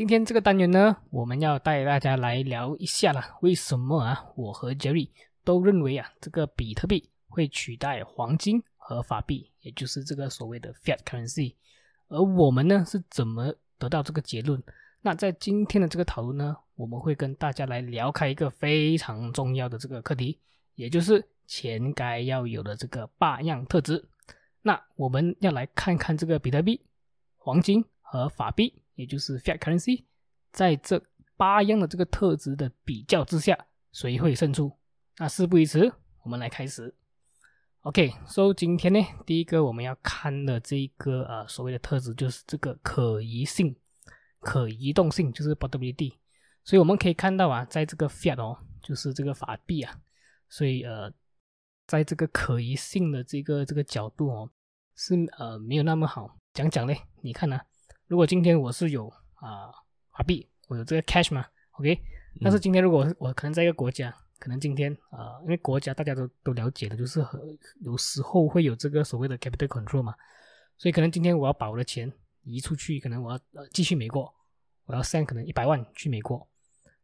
今天这个单元呢，我们要带大家来聊一下啦，为什么啊？我和 Jerry 都认为啊，这个比特币会取代黄金和法币，也就是这个所谓的 fiat currency。而我们呢，是怎么得到这个结论？那在今天的这个讨论呢，我们会跟大家来聊开一个非常重要的这个课题，也就是钱该要有的这个八样特质。那我们要来看看这个比特币、黄金和法币。也就是 fiat currency，在这八样的这个特质的比较之下，谁会胜出？那事不宜迟，我们来开始。OK，so 今天呢，第一个我们要看的这个呃所谓的特质就是这个可移性、可移动性，就是 portability。所以我们可以看到啊，在这个 fiat 哦，就是这个法币啊，所以呃，在这个可移性的这个这个角度哦，是呃没有那么好。讲讲嘞，你看呢？如果今天我是有啊华币，我有这个 cash 嘛，OK？但是今天如果我可能在一个国家，可能今天啊，因为国家大家都都了解的，就是有时候会有这个所谓的 capital control 嘛，所以可能今天我要把我的钱移出去，可能我要呃继续美国，我要 send 可能一百万去美国，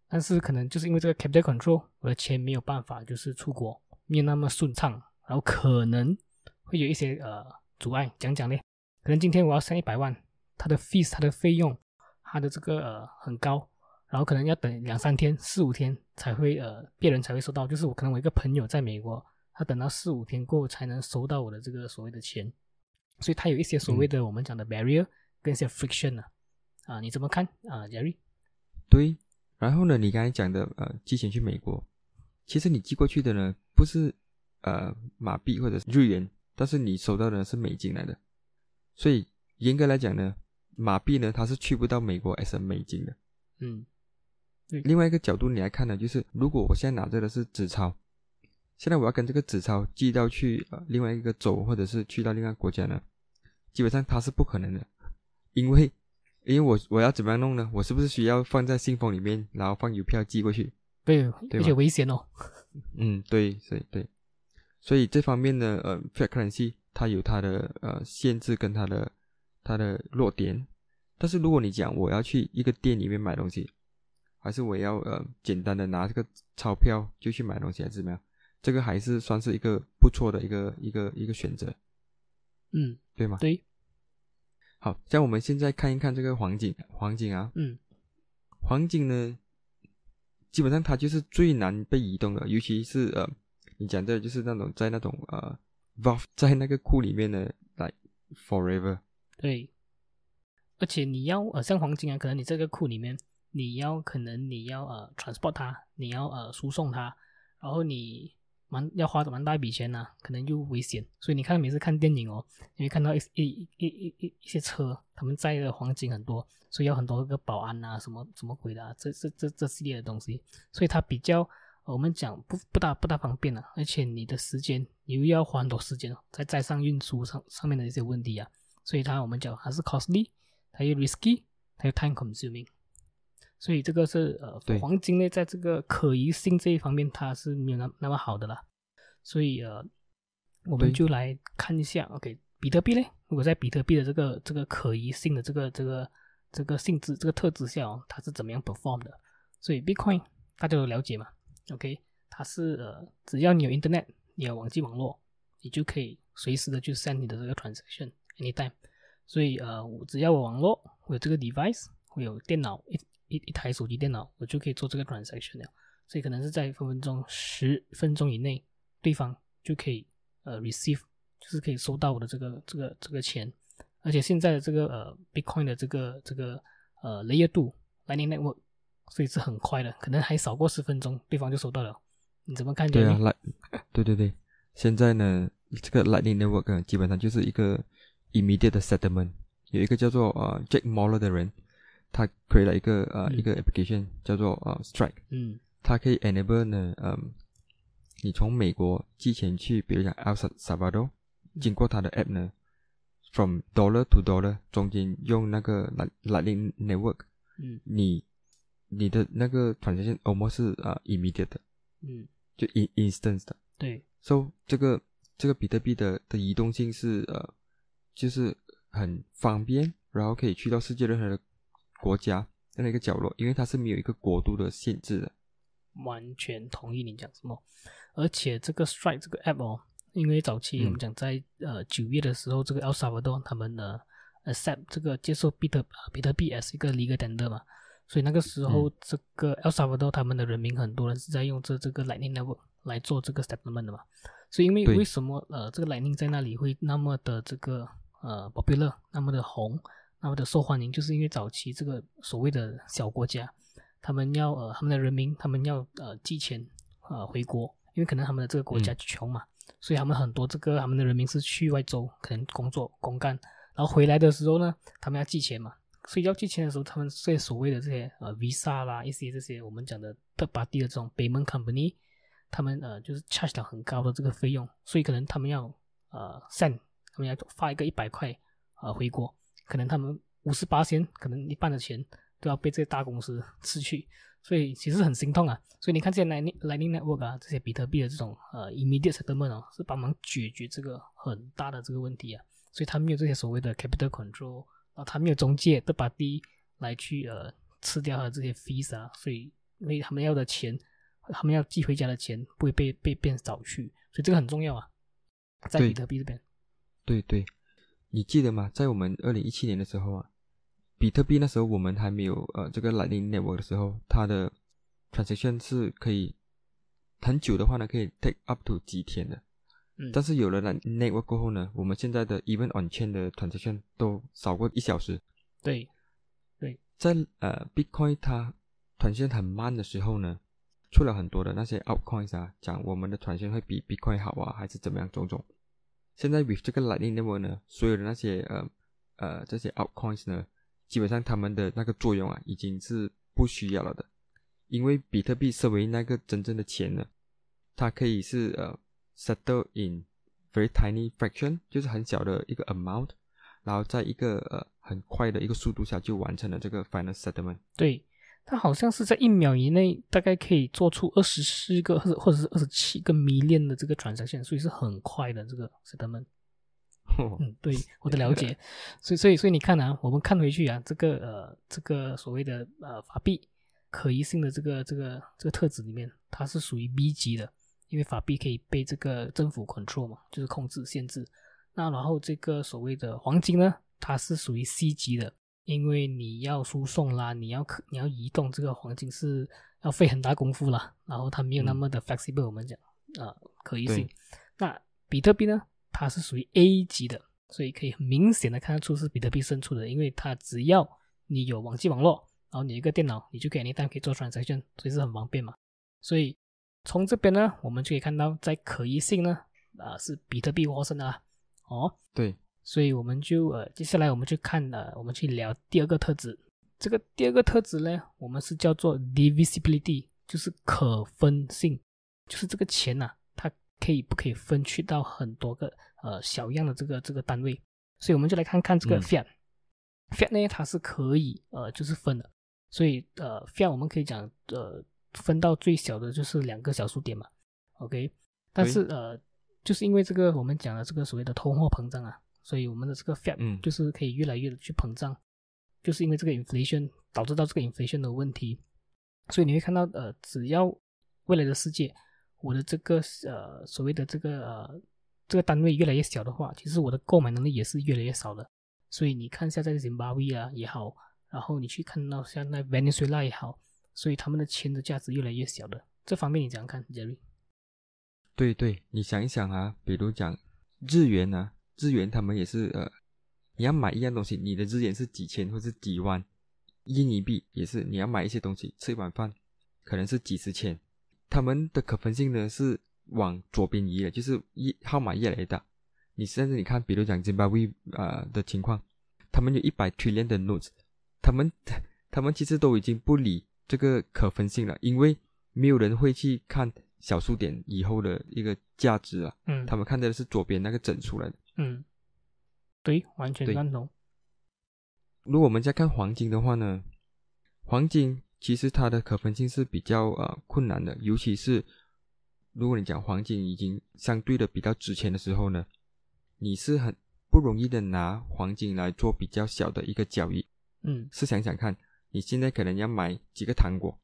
但是可能就是因为这个 capital control，我的钱没有办法就是出国，没有那么顺畅，然后可能会有一些呃阻碍，讲讲嘞，可能今天我要 send 一百万。它的 fees，它的费用，它的这个呃很高，然后可能要等两三天、四五天才会呃别人才会收到。就是我可能我一个朋友在美国，他等到四五天过后才能收到我的这个所谓的钱，所以它有一些所谓的我们讲的 barrier 跟一些 friction 呢。啊，你怎么看啊，Jerry？对，然后呢，你刚才讲的呃寄钱去美国，其实你寄过去的呢不是呃马币或者日元，但是你收到的是美金来的，所以严格来讲呢。马币呢，它是去不到美国 S 美金的。嗯，另外一个角度你来看呢，就是如果我现在拿着的是纸钞，现在我要跟这个纸钞寄到去呃另外一个州，或者是去到另外国家呢，基本上它是不可能的，因为因为我我要怎么样弄呢？我是不是需要放在信封里面，然后放邮票寄过去？对，有些危险哦。嗯，对，所以对，所以这方面呢，呃，fiat currency 它有它的呃限制跟它的。它的弱点，但是如果你讲我要去一个店里面买东西，还是我要呃简单的拿这个钞票就去买东西，还是怎么样？这个还是算是一个不错的一个一个一个选择，嗯，对吗？对。好，像我们现在看一看这个黄金，黄金啊，嗯，黄金呢，基本上它就是最难被移动的，尤其是呃，你讲的就是那种在那种呃，vault 在那个库里面的，like forever。对，而且你要呃像黄金啊，可能你这个库里面，你要可能你要呃 transport 它，你要呃输送它，然后你蛮要花蛮大一笔钱呐，可能又危险。所以你看每次看电影哦，你会看到一一一一一一些车，他们载的黄金很多，所以要很多个保安啊，什么什么鬼的，啊，这这这这系列的东西，所以它比较我们讲不不大不大方便啊，而且你的时间你又要花很多时间哦，在载上运输上上面的一些问题啊。所以它我们讲还是 costly，它又 risky，它又 time consuming，所以这个是呃黄金呢，在这个可疑性这一方面它是没有那那么好的啦。所以呃，我们就来看一下，OK，比特币呢，如果在比特币的这个这个可疑性的这个这个这个性质这个特质下，哦它是怎么样 perform 的？所以 Bitcoin 大家都了解嘛，OK，它是呃只要你有 Internet，你有网际网络，你就可以随时的去 send 你的这个 transaction。anytime，所以呃，我只要我网络，我有这个 device，我有电脑一一一台手机电脑，我就可以做这个 transaction 了。所以可能是在分分钟、十分钟以内，对方就可以呃 receive，就是可以收到我的这个这个这个钱。而且现在的这个呃 Bitcoin 的这个这个呃 layer 度 Lightning Network，所以是很快的，可能还少过十分钟，对方就收到了。你怎么看？对啊，来，对对对，现在呢，这个 Lightning Network 基本上就是一个。Immediate settlement 有一个叫做呃 Jack Mallers 的人，他 create 了一个呃、嗯一个 application 叫做呃 Strike，嗯它可以 enable 呢，嗯，你从美国寄钱去，比如讲 El Salvador，经过它的 app 呢，from dollar to dollar 中间用那个 Light- Lightning Network，嗯你你的那个 transaction almost 是呃 immediate 的，嗯，就 in instant 的。对，So 这个这个比特币的的移动性是呃，就是很方便，然后可以去到世界任何的国家任何一个角落，因为它是没有一个国度的限制的。完全同意你讲什么。而且这个 Strike 这个 app 哦，因为早期嗯我们讲在、呃九月的时候，这个 El Salvador 他们的 accept 这个接受比特呃比特币 as 一个 legal tender 嘛，所以那个时候、这个 El Salvador 他们的人民很多人是在用这这个 Lightning Network 来做这个 settlement 的嘛。所以因为为什么呃这个 Lightning 在那里会那么的这个呃 popular 那么的红，那么的受欢迎，就是因为早期这个所谓的小国家。他们要呃他们的人民他们要呃寄钱呃回国，因为可能他们的这个国家穷嘛，所以他们很多这个他们的人民是去外州可能工作公干，然后回来的时候呢，他们要寄钱嘛，所以要寄钱的时候，他们这些所谓的这些呃 Visa 啦一些这些我们讲的 third party 的这种 payment company，他们呃就是 charge 了很高的这个费用，所以可能他们要呃 send 他们要发一个一百块呃回国，可能他们五十八千，可能一半的钱都要被这些大公司吃去，所以其实很心痛啊。所以你看这些 Lightning Lightning Network 啊，这些比特币的这种呃 immediate settlement 哦，是帮忙解决这个很大的这个问题啊。所以他没有这些所谓的 capital control，然后他没有中介的把第一来去呃吃掉他的这些 fees 啊，所以因为他们要的钱，他们要寄回家的钱不会被被变少去，所以这个很重要啊，在比特币这边。对对，你记得吗？在我们二零一七年的时候啊，比特币那时候我们还没有呃这个 Lightning Network 的时候，它的 transaction 是可以很久的话呢，可以 take up to 几天的。嗯，但是有了 Lightning Network 过后呢，我们现在的 even on chain 的 transaction 都少过一小时。对，对在呃 Bitcoin 它传线很慢的时候呢，出了很多的那些 altcoins 啊，讲我们的传线会比 Bitcoin 好啊，还是怎么样种种。现在 with 这个 Lightning Network 呢，所有的那些呃呃这些 altcoins 呢，基本上他们的那个作用啊，已经是不需要了的，因为比特币作为那个真正的钱呢，它可以是呃 settle in very tiny fraction，就是很小的一个 amount，然后在一个呃很快的一个速度下就完成了这个 final settlement。对，它好像是在一秒以内，大概可以做出二十四个或者或者是二十七个 million 的这个 transaction，所以是很快的这个 settlement。嗯，对，我的了解。所以所以所以你看啊，我们看回去啊，这个呃这个所谓的呃法币可疑性的这个这个这个特质里面，它是属于 B 级的，因为法币可以被这个政府 control 嘛，就是控制限制。那然后这个所谓的黄金呢，它是属于 C 级的，因为你要输送啦，你要可你要移动这个黄金是要费很大功夫啦，然后它没有那么的 flexible，、我们讲啊、呃可疑性。那比特币呢，它是属于 A 级的，所以可以很明显的看得出是比特币胜出的，因为它只要你有网际网络，然后你一个电脑，你就可以 anytime 可以做 transaction，所以是很方便嘛。所以从这边呢，我们就可以看到，在可疑性呢，啊、是比特币获胜的啦。哦，对，所以我们就呃，接下来我们去看呃，我们去聊第二个特质。这个第二个特质呢，我们是叫做 divisibility，就是可分性，就是这个钱呐、它可以不可以分去到很多个呃小样的这个这个单位。所以我们就来看看这个嗯 fiat。fiat 呢，它是可以呃就是分的，所以呃 fiat 我们可以讲呃分到最小的就是两个小数点嘛，OK。但是呃，就是因为这个我们讲的这个所谓的通货膨胀啊，所以我们的这个 fiat 嗯就是可以越来越的去膨胀，就是因为这个 inflation 导致到这个 inflation 的问题，所以你会看到呃，只要未来的世界我的这个呃所谓的这个呃这个单位越来越小的话，其实我的购买能力也是越来越少的。所以你看一下在 Zimbabwe 啊也好，然后你去看到像那 Venezuela 也好，所以他们的钱的价值越来越小的。这方面你怎样看，Jerry？对对，你想一想啊，比如讲日元啊，日元他们也是呃，你要买一样东西，你的资源是几千或是几万，印尼币也是，你要买一些东西吃一碗饭，可能是几十千，他们的可分性呢是往左边移的，就是一号码越来越大。你甚至你看，比如讲津巴威啊的情况，他们有一百 trillion 的 notes，他们他们其实都已经不理这个可分性了，因为没有人会去看小数点以后的一个价值啊，嗯，他们看的是左边那个整出来的。嗯，对，完全对赞同。如果我们再看黄金的话呢，黄金其实它的可分性是比较呃困难的，尤其是如果你讲黄金已经相对的比较值钱的时候呢，你是很不容易的拿黄金来做比较小的一个交易。嗯试想想看，你现在可能要买几个糖果，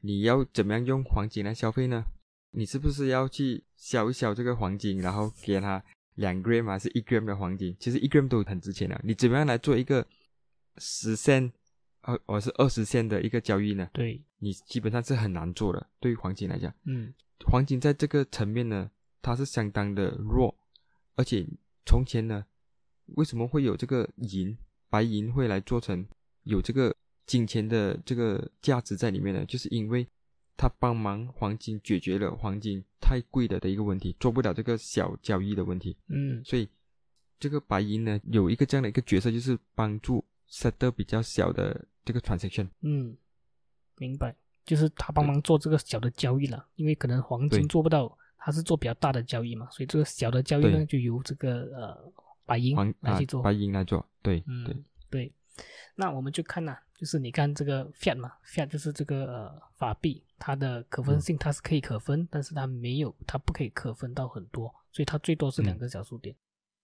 你要怎么样用黄金来消费呢？你是不是要去消一消这个黄金，然后给它两 gram 还是一 gram 的黄金？其实一 gram 都很值钱了。你怎么样来做一个十 cent，呃，或是二十 cent 的一个交易呢？对，你基本上是很难做的。对于黄金来讲，嗯黄金在这个层面呢，它是相当的弱，而且从前呢，为什么会有这个银白银会来做成有这个金钱的这个价值在里面呢？就是因为它帮忙黄金解决了黄金太贵了的一个问题，做不了这个小交易的问题，嗯。所以这个白银呢有一个这样的一个角色，就是帮助 set 比较小的这个 transaction。嗯，明白，就是他帮忙做这个小的交易了，因为可能黄金做不到，他是做比较大的交易嘛，所以这个小的交易呢，就由这个呃白银来去做。白银来做，对嗯，对，对。那我们就看呐、就是你看这个 fiat 嘛，fiat 就是这个呃法币，它的可分性它是可以可分，但是它没有，它不可以可分到很多，所以它最多是两个小数点。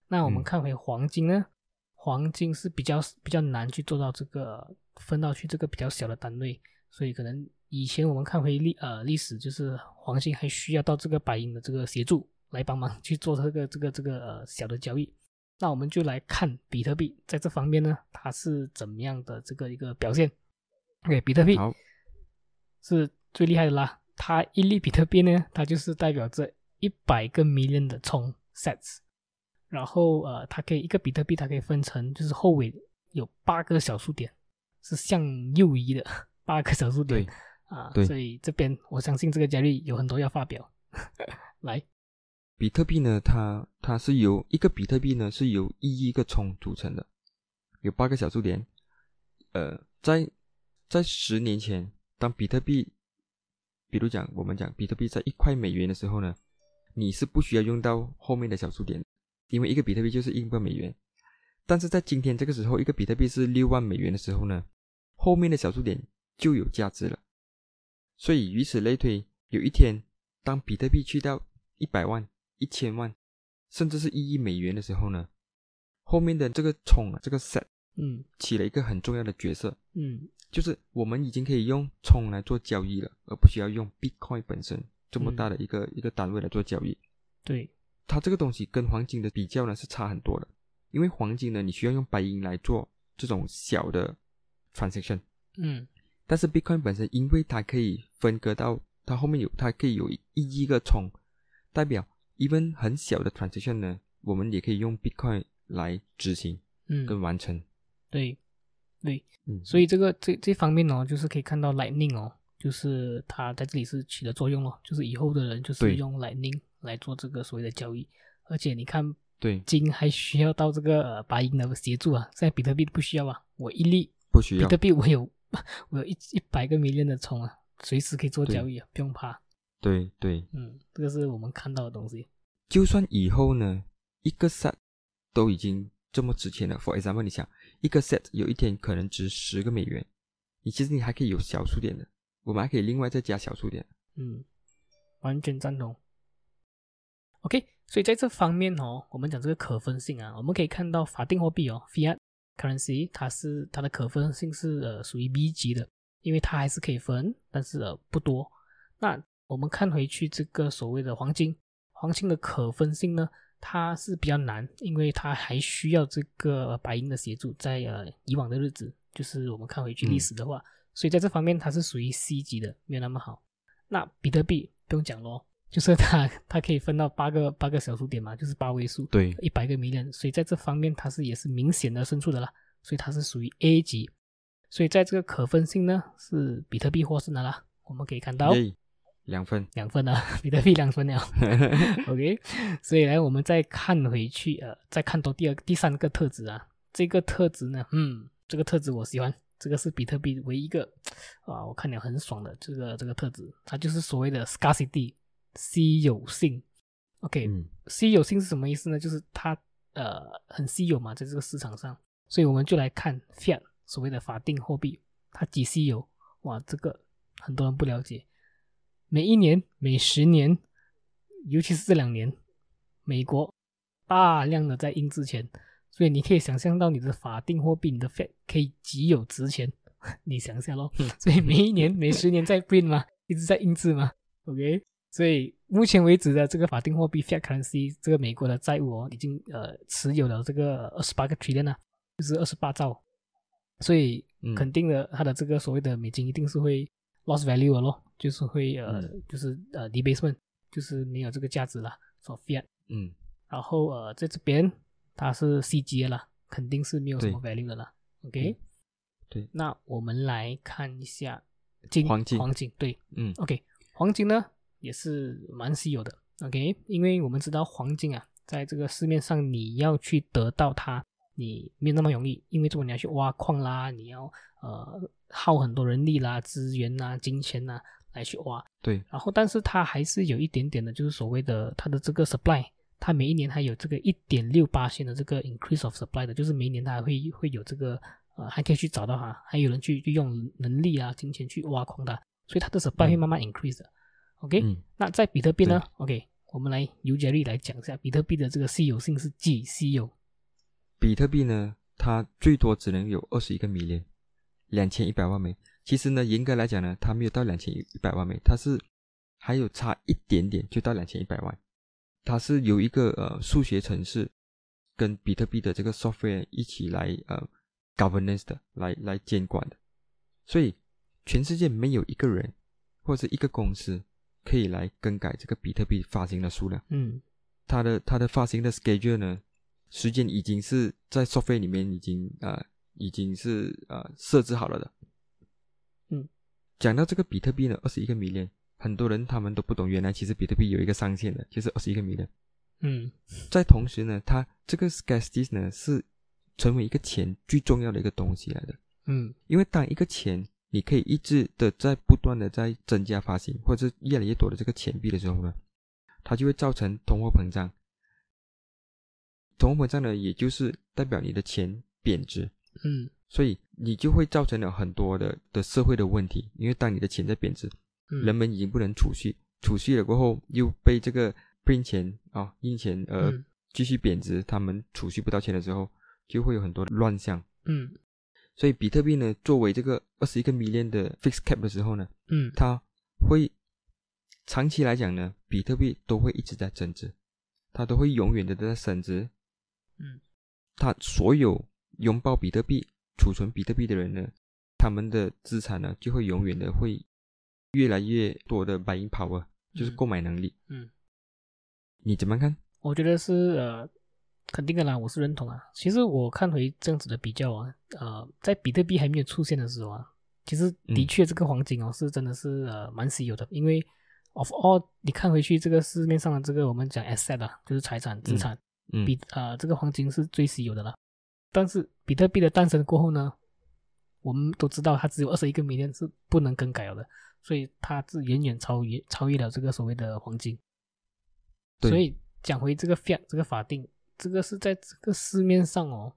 那我们嗯看回黄金呢，黄金是比较比较难去做到这个分到去这个比较小的单位，所以可能以前我们看回历呃历史，就是黄金还需要到这个白银的这个协助来帮忙去做这个这个这个呃小的交易。那我们就来看比特币在这方面呢，它是怎么样的这个一个表现。OK，比特币，是最厉害的啦，它一粒比特币呢，它就是代表着一百个 million 的冲 sets，然后呃，它可以一个比特币它可以分成就是后尾有八个小数点，是向右移的 八个小数点。对啊，对。所以这边我相信这个交易有很多要发表，来，比特币呢，它它是由一个比特币呢是由一亿个冲组成的，有八个小数点。呃，在在十年前，当比特币，比如讲我们讲比特币在一块美元的时候呢，你是不需要用到后面的小数点，因为一个比特币就是一个美元。但是在今天这个时候，一个比特币是六万美元的时候呢，后面的小数点就有价值了。所以以此类推，有一天当比特币去到一百万、一千万，甚至是一亿美元的时候呢，后面的这个冲啊，这个 set 嗯起了一个很重要的角色，嗯就是我们已经可以用冲来做交易了，而不需要用 Bitcoin 本身这么大的一个、一个单位来做交易。对，它这个东西跟黄金的比较呢是差很多的，因为黄金呢你需要用白银来做这种小的 transaction，嗯。但是 Bitcoin 本身因为它可以分割到它后面有它可以有一亿个冲，代表 even 很小的 transaction 呢，我们也可以用 Bitcoin 来执行嗯。跟嗯，完成。对对，嗯，所以这个这这方面哦，就是可以看到 Lightning 哦，就是它在这里是起了作用咯，就是以后的人就是用 Lightning 来做这个所谓的交易，而且你看对金还需要到这个呃白银的协助啊，现在比特币不需要啊，我一粒不需要比特。币我有我有一一百个 million 的冲啊，随时可以做交易啊，不用怕。对对，嗯，这个是我们看到的东西。就算以后呢，一个 set 都已经这么值钱的，for example，你想一个 set 有一天可能值十个美元，你其实你还可以有小数点的，我们还可以另外再加小数点。嗯，完全赞同。OK，所以在这方面哦，我们讲这个可分性啊，我们可以看到法定货币哦，fiat currency，它是它的可分性是呃属于 B 级的，因为它还是可以分，但是呃不多。那我们看回去这个所谓的黄金，黄金的可分性呢，它是比较难，因为它还需要这个白银的协助，在呃以往的日子，就是我们看回去历史的话，所以在这方面它是属于 C 级的，没有那么好。那比特币不用讲咯，就是 它它可以分到八个八个小数点嘛，就是八位数，对一百个 million，所以在这方面它是也是明显的胜出的啦，所以它是属于 A 级，所以在这个可分性呢是比特币获胜的啦，我们可以看到。耶，两分。两分啊，比特币两分了，OK，所以来我们再看回去，呃，再看到第二第三个特质啊，这个特质呢，嗯，这个特质我喜欢，这个是比特币唯一一个啊，我看了很爽的这个这个特质，它就是所谓的 scarcity 稀有性。OK，嗯稀有性是什么意思呢？就是它呃很稀有嘛，在这个市场上，所以我们就来看 fiat 所谓的法定货币，它几稀有？哇，这个很多人不了解。每一年、每十年，尤其是这两年，美国大量的在印制钱，所以你可以想象到你的法定货币，你的 Fed 可以极有值钱。你想一下咯，所以每一年、每十年在 print 嘛，一直在印制嘛。OK，所以目前为止的这个法定货币 fiat currency，这个美国的债务哦，已经呃持有了这个二十八个 trillion 啊，就是二十八兆，所以嗯。肯定的，它的这个所谓的美金一定是会 lost value 了咯，就是会呃、嗯就是呃 debasement，就是没有这个价值了，所 fiat。嗯然后呃在这边它是 C 级的啦，肯定是没有什么 value 的了。OK，嗯对那我们来看一下金黄金黄金对嗯 OK，黄金呢也是蛮稀有的。OK，因为我们知道黄金啊，在这个市面上你要去得到它，你没有那么容易，因为如果你要去挖矿啦，你要呃耗很多人力啦、资源啦、金钱啦来去挖。对，然后，但是它还是有一点点的，就是所谓的它的这个 supply，它每一年还有这个一点六八线的这个 increase of supply 的，就是每一年它还会会有这个呃，还可以去找到哈，还有人去去用能力啊、金钱去挖矿它，所以它的 supply 会慢慢 increase 的。OK，、嗯那在比特币呢？OK，我们来由 Jerry 来讲一下比特币的这个稀有性是几稀有？比特币呢，它最多只能有二十一个米连，两千一百万枚。其实呢，严格来讲呢，它没有到两千一百万枚，它是还有差一点点就到两千一百万。它是有一个呃数学程式跟比特币的这个 software 一起来呃 governance 的，来来监管的。所以全世界没有一个人或者一个公司可以来更改这个比特币发行的数量。嗯它的它的发行的 schedule 呢，时间已经是在 software 里面已经呃已经是呃设置好了的。嗯，讲到这个比特币呢，二十一个 million，很多人他们都不懂，原来其实比特币有一个上限的，就是二十一个 million。嗯在同时呢，它这个 scarcity 呢是成为一个钱最重要的一个东西来的。嗯因为当一个钱你可以一直的在不断的在增加发行，或者是越来越多的这个钱币的时候呢，它就会造成通货膨胀。通货膨胀呢，也就是代表你的钱贬值，嗯所以你就会造成了很多的的社会的问题。因为当你的钱在贬值，嗯，人们已经不能储蓄，储蓄了过后又被这个 print 钱啊、印钱而嗯继续贬值，他们储蓄不到钱的时候，就会有很多乱象。嗯所以比特币呢，作为这个二十一个 million 的 fixed cap 的时候呢，嗯它会长期来讲呢，比特币都会一直在增值，它都会永远的在升值。嗯，他所有拥抱比特币、储存比特币的人呢，他们的资产呢就会永远的会越来越多的 buying power，就是嗯购买能力。嗯，你怎么看？我觉得是呃肯定的啦，我是认同啊。其实我看回这样子的比较啊，呃，在比特币还没有出现的时候啊，其实的嗯确这个黄金哦、是真的是呃蛮稀有的，因为 of all 你看回去这个市面上的这个我们讲 asset 啊，就是财产资产，嗯比呃这个黄金是最稀有的了。但是比特币的诞生过后呢，我们都知道它只有二十一个 million 是不能更改了的，所以它是远远超越超越了这个所谓的黄金。所以讲回这个 fiat 这个法定，这个是在这个市面上哦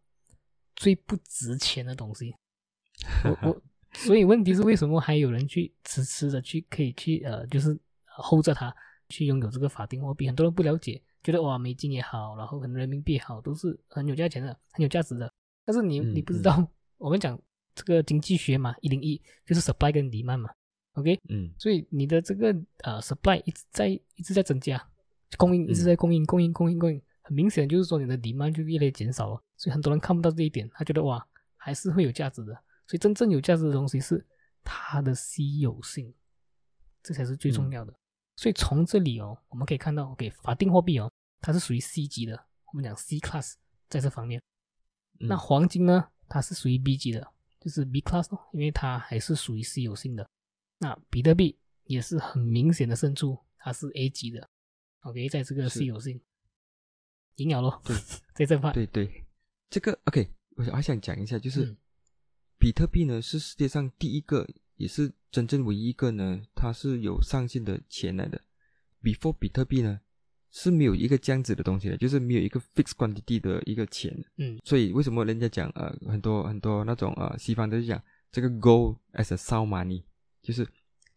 最不值钱的东西。我我所以问题是为什么还有人去迟迟的去可以去呃就是 hold 着它去拥有这个法定货币？很多人不了解，觉得哇美金也好，然后可能人民币也好，都是很有价钱的，很有价值的。但是你嗯你不知道，我们讲这个经济学嘛，一零一就是 supply 跟 demand 嘛，OK，嗯。所以你的这个呃 supply 一直在一直在增加，供应一直在供应，供应供应供应，很明显就是说你的 demand 就越来越减少了，所以很多人看不到这一点，他觉得哇还是会有价值的，所以真正有价值的东西是它的稀有性，这才是最重要的。所以从这里哦，我们可以看到，OK，法定货币哦，它是属于 C 级的，我们讲 C class 在这方面。嗯那黄金呢，它是属于 B 级的，就是 B class 哦，因为它还是属于稀有性的。那比特币也是很明显的胜出，它是 A 级的，OK，在这个是稀有性赢了咯。对，在这块，对对，这个 OK，我还想讲一下，就是、嗯比特币呢是世界上第一个，也是真正唯一一个呢，它是有上限的钱来的。Before 比特币呢是没有一个这样子的东西的，就是没有一个 fixed quantity 的一个钱。嗯所以为什么人家讲呃很多很多那种呃西方都是讲这个 gold as a sound money，就是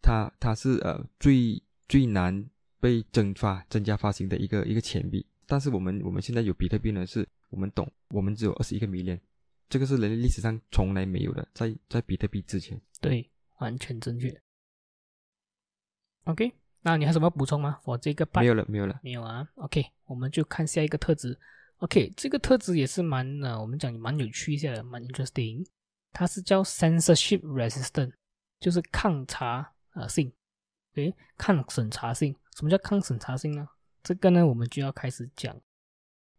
它它是呃最最难被蒸发增加发行的一个一个钱币。但是我们我们现在有比特币呢，是我们懂，我们只有二十一个 million，这个是人类历史上从来没有的，在在比特币之前。对，完全正确。OK，那你还有什么补充吗？我这个没有了，没有了。没有啊。OK，我们就看下一个特质。OK，这个特质也是蛮呃，我们讲蛮有趣一下的，蛮 interesting。它是叫 censorship resistant，就是抗查呃性，诶，抗审查性。什么叫抗审查性呢？这个呢，我们就要开始讲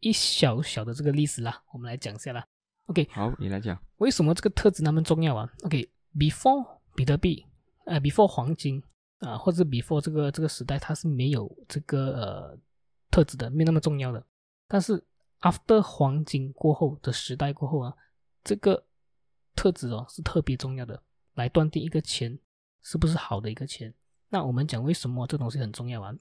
一小小的这个历史啦。我们来讲一下啦。OK，好，你来讲。为什么这个特质那么重要啊？OK，before、比特币，呃，before 黄金啊、或者 before 这个这个时代，它是没有这个呃特质的，没那么重要的。但是 after 黄金过后的时代过后啊，这个特质哦是特别重要的，来断定一个钱是不是好的一个钱。那我们讲为什么这东西很重要啊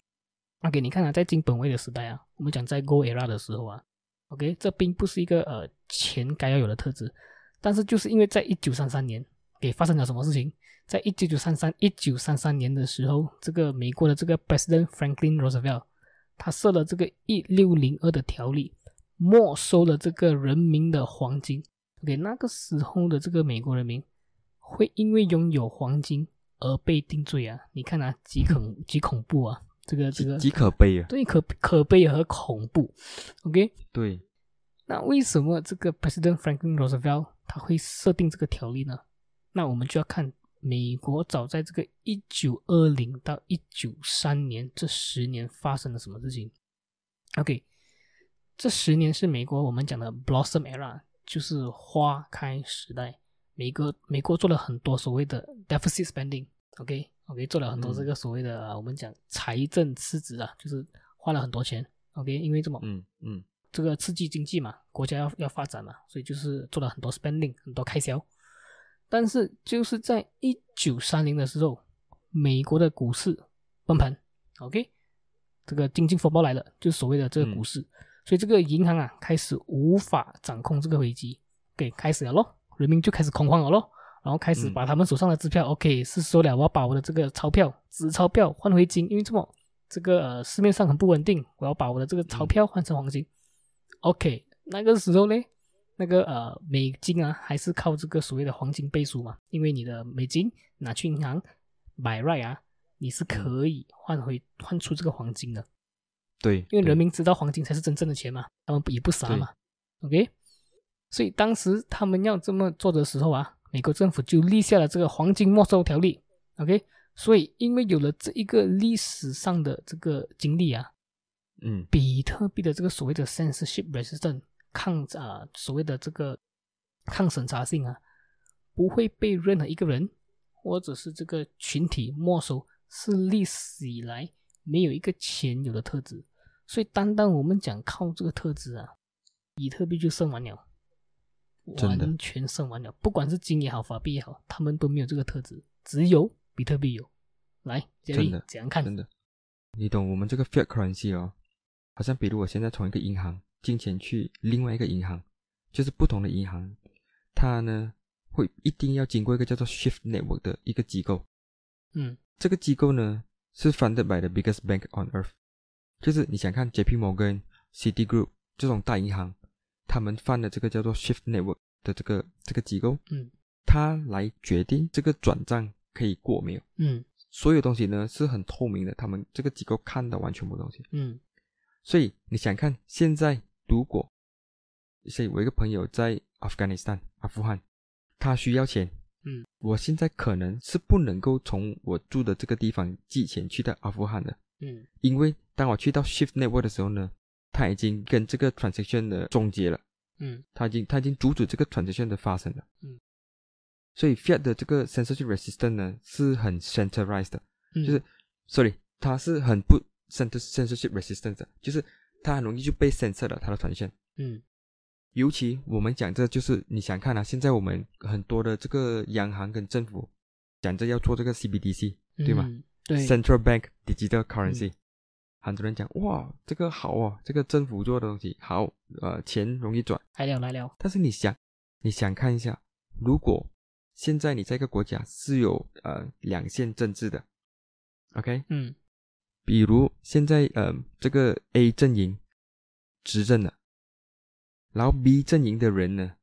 ？OK，你看啊，在金本位的时代啊，我们讲在 Gold Era 的时候啊，OK，这并不是一个呃钱该要有的特质，但是就是因为在一九三三年给发生了什么事情，在一九九三三一九三三年的时候，这个美国的这个 President Franklin Roosevelt 他设了这个一六零二的条例，没收了这个人民的黄金。OK，那个时候的这个美国人民会因为拥有黄金而被定罪啊！你看啊，极恐极恐怖啊！这个这个极可悲啊！对，可可悲和恐怖。OK，对，那为什么这个 President Franklin Roosevelt 他会设定这个条例呢？那我们就要看美国早在这个一九二零到一九三年这十年发生了什么事情。OK，这十年是美国我们讲的 Blossom Era，就是花开时代。美国美国做了很多所谓的 deficit spending。OK OK，做了很多这个所谓的、呃我们讲财政赤字啊，就是花了很多钱。OK，因为这么嗯嗯这个刺激经济嘛，国家要要发展嘛，所以就是做了很多 spending，很多开销。但是就是在一九三零的时候，美国的股市崩盘，OK，这个经济风暴来了，就是所谓的这个股市，所以这个银行啊开始无法掌控这个危机，给开始了咯，人民就开始恐慌了咯，然后开始嗯。把他们手上的支票、OK 是说了，我要把我的这个钞票纸钞票换回金，因为这么这个呃市面上很不稳定，我要把我的这个钞票换成黄金。OK，那个时候呢，那个呃美金啊，还是靠这个所谓的黄金背书嘛，因为你的美金拿去银行买 right 啊，你是可以换回换出这个黄金的，对，因为人民知道黄金才是真正的钱嘛，他们也不傻嘛。OK，所以当时他们要这么做的时候啊，美国政府就立下了这个黄金没收条例。OK，所以因为有了这一个历史上的这个经历啊，嗯比特币的这个所谓的 censorship resistant 抗啊、所谓的这个抗审查性啊，不会被任何一个人或者是这个群体没收，是历史以来没有一个钱有的特质。所以单单我们讲靠这个特质啊，比特币就剩完了，完全剩完了。不管是金也好，法币也好，他们都没有这个特质，只有比特币有。来，杰真的里怎样看？真的，你懂我们这个 fiat currency 哦，好像比如我现在从一个银行金钱去另外一个银行，就是不同的银行，它呢会一定要经过一个叫做 Shift Network 的一个机构，嗯这个机构呢是 funded by the biggest bank on earth，就是你想看 JP Morgan、Citigroup 这种大银行，他们犯的这个叫做 Shift Network 的这个这个机构，嗯它来决定这个转账可以过没有。嗯所有东西呢是很透明的，他们这个机构看的完全部东西。嗯所以你想看，现在如果，所以我一个朋友在 Afghanistan 阿富汗，他需要钱，嗯，我现在可能是不能够从我住的这个地方寄钱去到阿富汗的，嗯因为当我去到 Shift Network 的时候呢，他已经跟这个 transaction 的终结了，嗯他已经他已经阻止这个 transaction 的发生了，嗯，所以 Fiat 的这个 censorship resistant 呢是很 centralized 的。嗯，就是，sorry，它是很不 censor censorship resistant 的，就是它很容易就被 censor 了它的传线。嗯。尤其我们讲这就是你想看啊，现在我们很多的这个央行跟政府讲着要做这个 CBDC，对吗？嗯对，Central Bank Digital Currency，、很多人讲哇，这个好哦，这个政府做的东西好，呃，钱容易转。来了来了，但是你想，你想看一下，如果现在你在一个国家是有呃两线政治的，OK，嗯比如现在呃这个 A 阵营执政了，然后 B 阵营的人呢，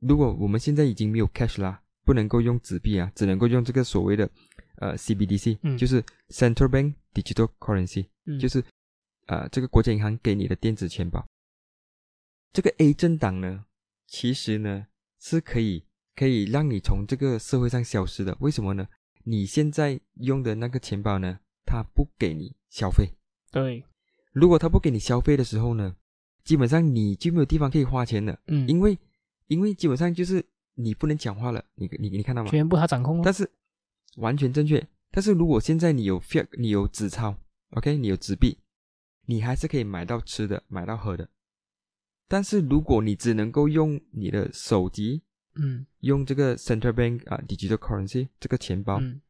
如果我们现在已经没有 cash 啦，不能够用纸币啊，只能够用这个所谓的呃 CBDC，、嗯就是 Central Bank Digital Currency，、嗯，就是呃这个国家银行给你的电子钱包。这个 A 政党呢，其实呢是可以可以让你从这个社会上消失的。为什么呢？你现在用的那个钱包呢，它不给你消费。对，如果他不给你消费的时候呢，基本上你就没有地方可以花钱了，嗯，因为因为基本上就是你不能讲话了。你你你看到吗？全部他掌控了，但是完全正确。但是如果现在你有 fiat，你有纸钞，OK，你有纸币，你还是可以买到吃的，买到喝的。但是如果你只能够用你的手机，嗯用这个 central bank 啊、digital currency 这个钱包，嗯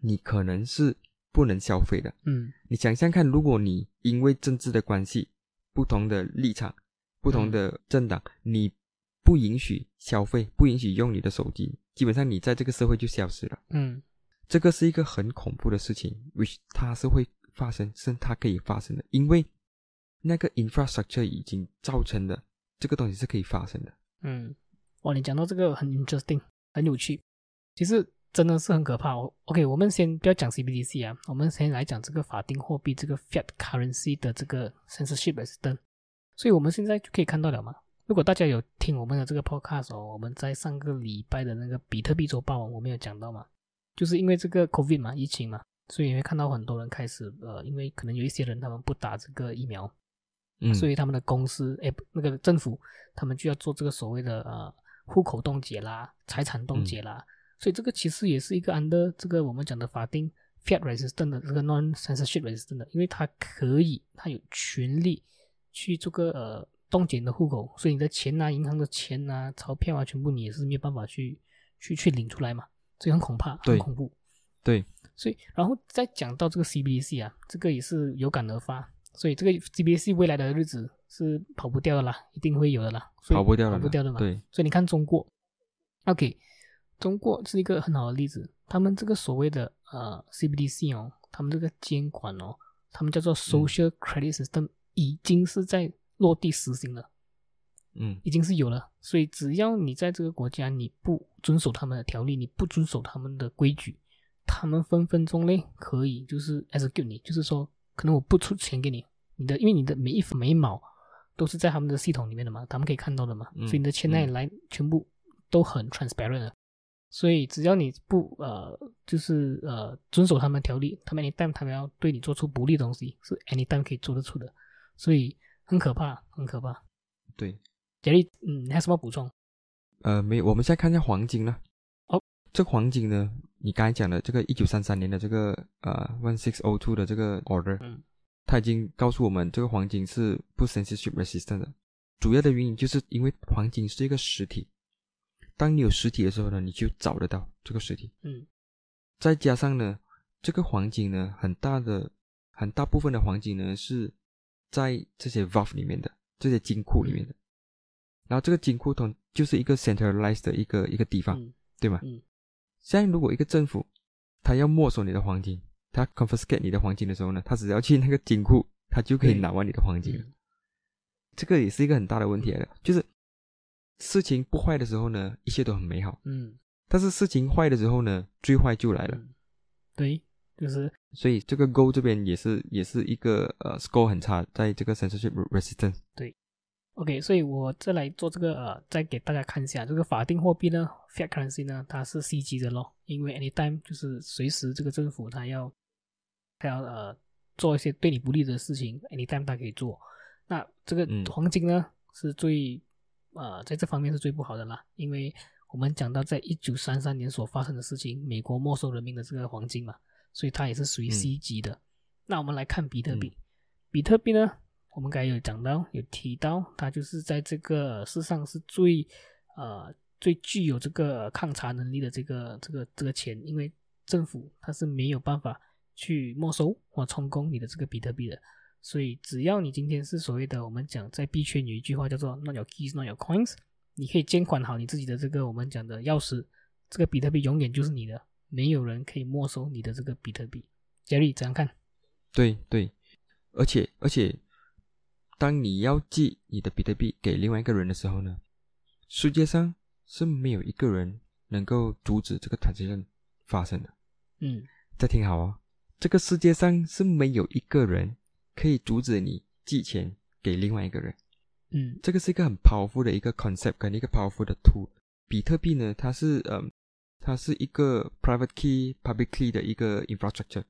你可能是不能消费的。嗯你想想看，如果你因为政治的关系，不同的立场、不同的政党，你不允许消费，不允许用你的手机，基本上你在这个社会就消失了。嗯这个是一个很恐怖的事情，which 它是会发生，是它可以发生的，因为那个 infrastructure 已经造成的这个东西是可以发生的。嗯，哇，你讲到这个很 interesting，很有趣，其实真的是很可怕。我 OK，我们先不要讲 CBDC 啊，我们先来讲这个法定货币这个 fiat currency 的这个 censorship resistance。所以我们现在就可以看到了嘛。如果大家有听我们的这个 podcast 哦，我们在上个礼拜的那个比特币周报，我们有讲到嘛，就是因为这个 COVID 嘛，疫情嘛，所以你会看到很多人开始呃，因为可能有一些人他们不打这个疫苗，嗯，所以他们的公司，哎，那个政府，他们就要做这个所谓的呃户口冻结啦、财产冻结啦，所以这个其实也是一个 under 这个我们讲的法定 fiat resistant 的这个 non censorship resistant 的，因为它可以，它有权利去这个呃冻结你的户口，所以你的钱啊、银行的钱啊、钞票啊，全部你也是没有办法去去去领出来嘛，所以很恐怕，很恐怖。对，所以，然后再讲到这个 CBDC 啊，这个也是有感而发，所以这个 CBDC 未来的日子是跑不掉的啦，一定会有的啦，所以跑不掉了啦，跑不掉的嘛。对，所以你看中国，OK，中国是一个很好的例子，他们这个所谓的呃 CBDC 哦，他们这个监管哦，他们叫做 Social Credit System，、已经是在落地实行了。嗯。已经是有了，所以只要你在这个国家你不遵守他们的条例，你不遵守他们的规矩，他们分分钟嘞可以就是 execute 你，就是说可能我不出钱给你，你的因为你的每一分每一毛都是在他们的系统里面的嘛，他们可以看到的嘛，嗯所以你的钱那里来全部都很 transparent 的，所以只要你不呃就是呃遵守他们条例，他们 anytime 他们要对你做出不利的东西是 anytime 可以做得出的，所以很可怕，很可怕。对。杰利，嗯，你还有什么补充？呃，没有，我们现在看一下黄金呢。哦，这黄金呢，你刚才讲的这个一九三三年的这个呃 one six o two 的这个 order，嗯，它已经告诉我们这个黄金是不 censorship resistant 的。主要的原因就是因为黄金是一个实体，当你有实体的时候呢，你就找得到这个实体。嗯再加上呢，这个黄金呢，很大的很大部分的黄金呢是在这些 vault 里面的，这些金库里面的。然后这个金库通就是一个 centralized 的一个一个地方，嗯对吗？嗯现在如果一个政府他要没收你的黄金，他 confiscate 你的黄金的时候呢，他只要去那个金库，他就可以拿完你的黄金。嗯这个也是一个很大的问题来的，就是事情不坏的时候呢，一切都很美好；嗯，但是事情坏的时候呢，最坏就来了。嗯对，就是所以这个 Go 这边也是也是一个呃 score 很差，在这个 censorship resistance。OK，所以我再来做这个呃，再给大家看一下这个法定货币呢，fiat currency 呢，它是 C 级的咯，因为 anytime 就是随时这个政府它要它要呃做一些对你不利的事情，anytime 它可以做。那这个嗯黄金呢、是最呃在这方面是最不好的啦，因为我们讲到在一九三三年所发生的事情，美国没收人民的这个黄金嘛，所以它也是属于嗯。C 级的。那我们来看比特币，比特币呢，我们刚才有讲到，有提到，它就是在这个世上是最呃最具有这个抗查能力的这个这个这个钱，因为政府它是没有办法去没收或充公你的这个比特币的，所以只要你今天是所谓的我们讲在币圈有一句话叫做 “not your keys, not your coins”，你可以监管好你自己的这个我们讲的钥匙，这个比特币永远就是你的，没有人可以没收你的这个比特币。杰瑞怎样看？对对，而且而且，当你要寄你的比特币给另外一个人的时候呢，世界上是没有一个人能够阻止这个 transaction 发生的。嗯，再听好哦，这个世界上是没有一个人可以阻止你寄钱给另外一个人。嗯。这个是一个很 powerful 的一个 concept 跟一个 powerful 的 tool。比特币呢，它是嗯，它是一个 private key public key 的一个 infrastructure，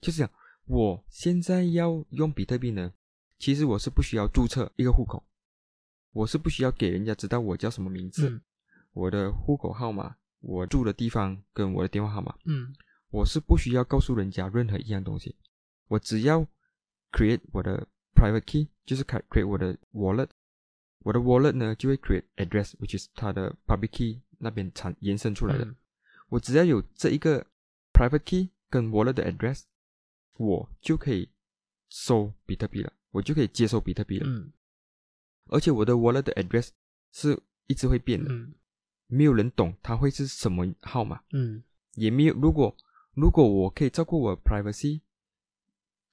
就是讲我现在要用比特币呢，其实我是不需要注册一个户口，我是不需要给人家知道我叫什么名字，嗯。我的户口号码、我住的地方跟我的电话号码，嗯。我是不需要告诉人家任何一样东西，我只要 create 我的 private key，就是 cre- create 我的 wallet，我的 wallet 呢就会 create address，which is 它的 public key 那边产延伸出来的。嗯我只要有这一个 private key 跟 wallet 的 address，我就可以收比特币了，我就可以接收比特币了。嗯而且我的 wallet 的 address 是一直会变的，嗯没有人懂它会是什么号码。嗯也没有，如果如果我可以照顾我的 privacy，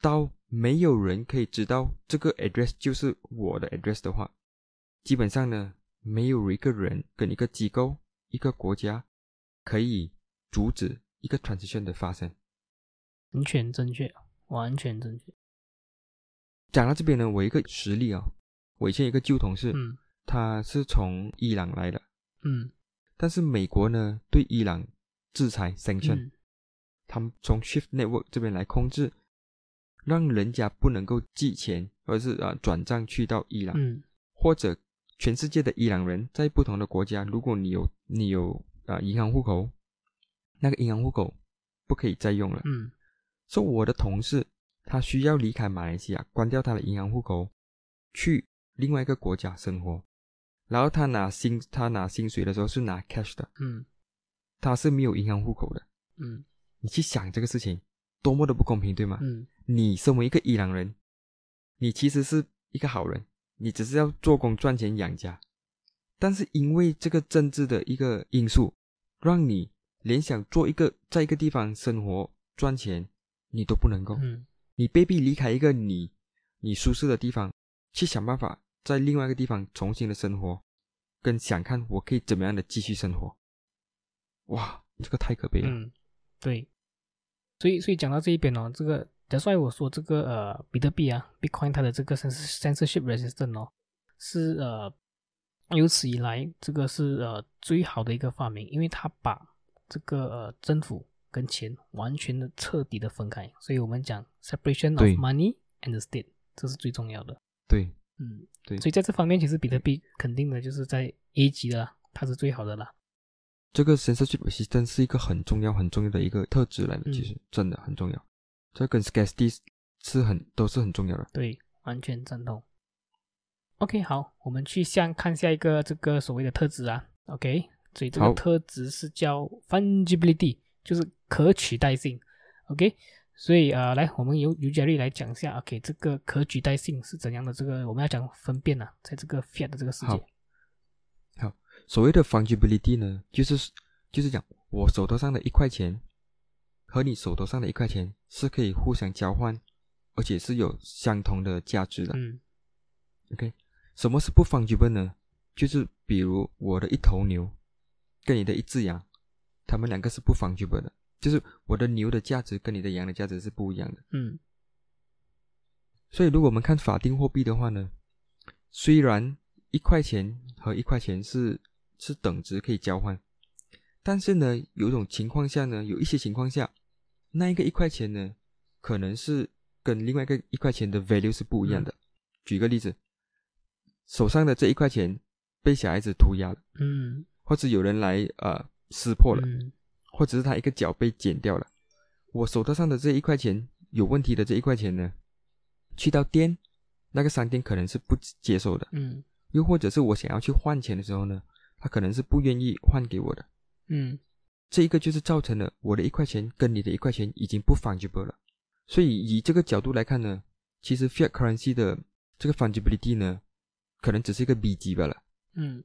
到没有人可以知道这个 address 就是我的 address 的话，基本上呢，没有一个人跟一个机构、一个国家可以阻止一个 transition 的发生。完全正确，完全正确。讲到这边呢，我一个实例啊、我以前一个旧同事，嗯他是从伊朗来的，嗯但是美国呢对伊朗制裁 sanction，、嗯他们从 Shift Network 这边来控制，让人家不能够寄钱，而是啊、呃转账去到伊朗，嗯。或者全世界的伊朗人在不同的国家，如果你有你有啊、呃银行户口，那个银行户口不可以再用了。嗯。说我的同事他需要离开马来西亚，关掉他的银行户口，去另外一个国家生活，然后他拿薪他拿薪水的时候是拿 cash 的，嗯。他是没有银行户口的。嗯。你去想这个事情，多么的不公平，对吗？嗯你身为一个伊朗人，你其实是一个好人，你只是要做工赚钱养家，但是因为这个政治的一个因素，让你连想做一个在一个地方生活赚钱，你都不能够，嗯你被逼离开一个你你舒适的地方，去想办法在另外一个地方重新的生活，跟想看我可以怎么样的继续生活，哇，这个太可悲了。嗯，对。所以所以讲到这一边哦，这个 that's why 我说这个呃比特币啊，Bitcoin 它的这个 censor- censorship resistant 哦，是呃有史以来这个是呃最好的一个发明，因为它把这个呃政府跟钱完全的彻底的分开，所以我们讲 separation of money and the state，这是最重要的。对，嗯，对所以在这方面，其实比特币肯定的就是在 A 级的啦，它是最好的啦。这个 censorship resistance 是一个很重要、很重要的一个特质来的，嗯其实真的很重要。这跟 scarcity 是很都是很重要的。对，完全赞同。OK，好，我们去下看下一个这个所谓的特质啊。OK，所以这个特质是叫 fungibility，就是可取代性。OK，所以呃，来，我们由由 Jerry 来讲一下，OK，这个可取代性是怎样的？这个我们要讲分辨啊，在这个 fiat 的这个世界好，所谓的 fungibility 呢，就是就是讲我手头上的一块钱和你手头上的一块钱是可以互相交换，而且是有相同的价值的。嗯 OK，什么是不 fungible 呢？就是比如我的一头牛跟你的一只羊，它们两个是不 fungible 的，就是我的牛的价值跟你的羊的价值是不一样的。嗯所以，如果我们看法定货币的话呢，虽然一块钱和一块钱是是等值可以交换，但是呢，有一种情况下呢，有一些情况下，那一个一块钱呢，可能是跟另外一个一块钱的 value 是不一样的。举个例子，手上的这一块钱被小孩子涂鸦了，嗯或者有人来呃撕破了，嗯或者是他一个角被剪掉了，我手头上的这一块钱有问题的这一块钱呢，去到店那个商店可能是不接受的，嗯又或者是我想要去换钱的时候呢，他可能是不愿意换给我的。嗯这一个就是造成了我的一块钱跟你的一块钱已经不 fungible 了。所以以这个角度来看呢，其实 fiat currency 的这个 fungibility 呢，可能只是一个 B 级罢了。嗯，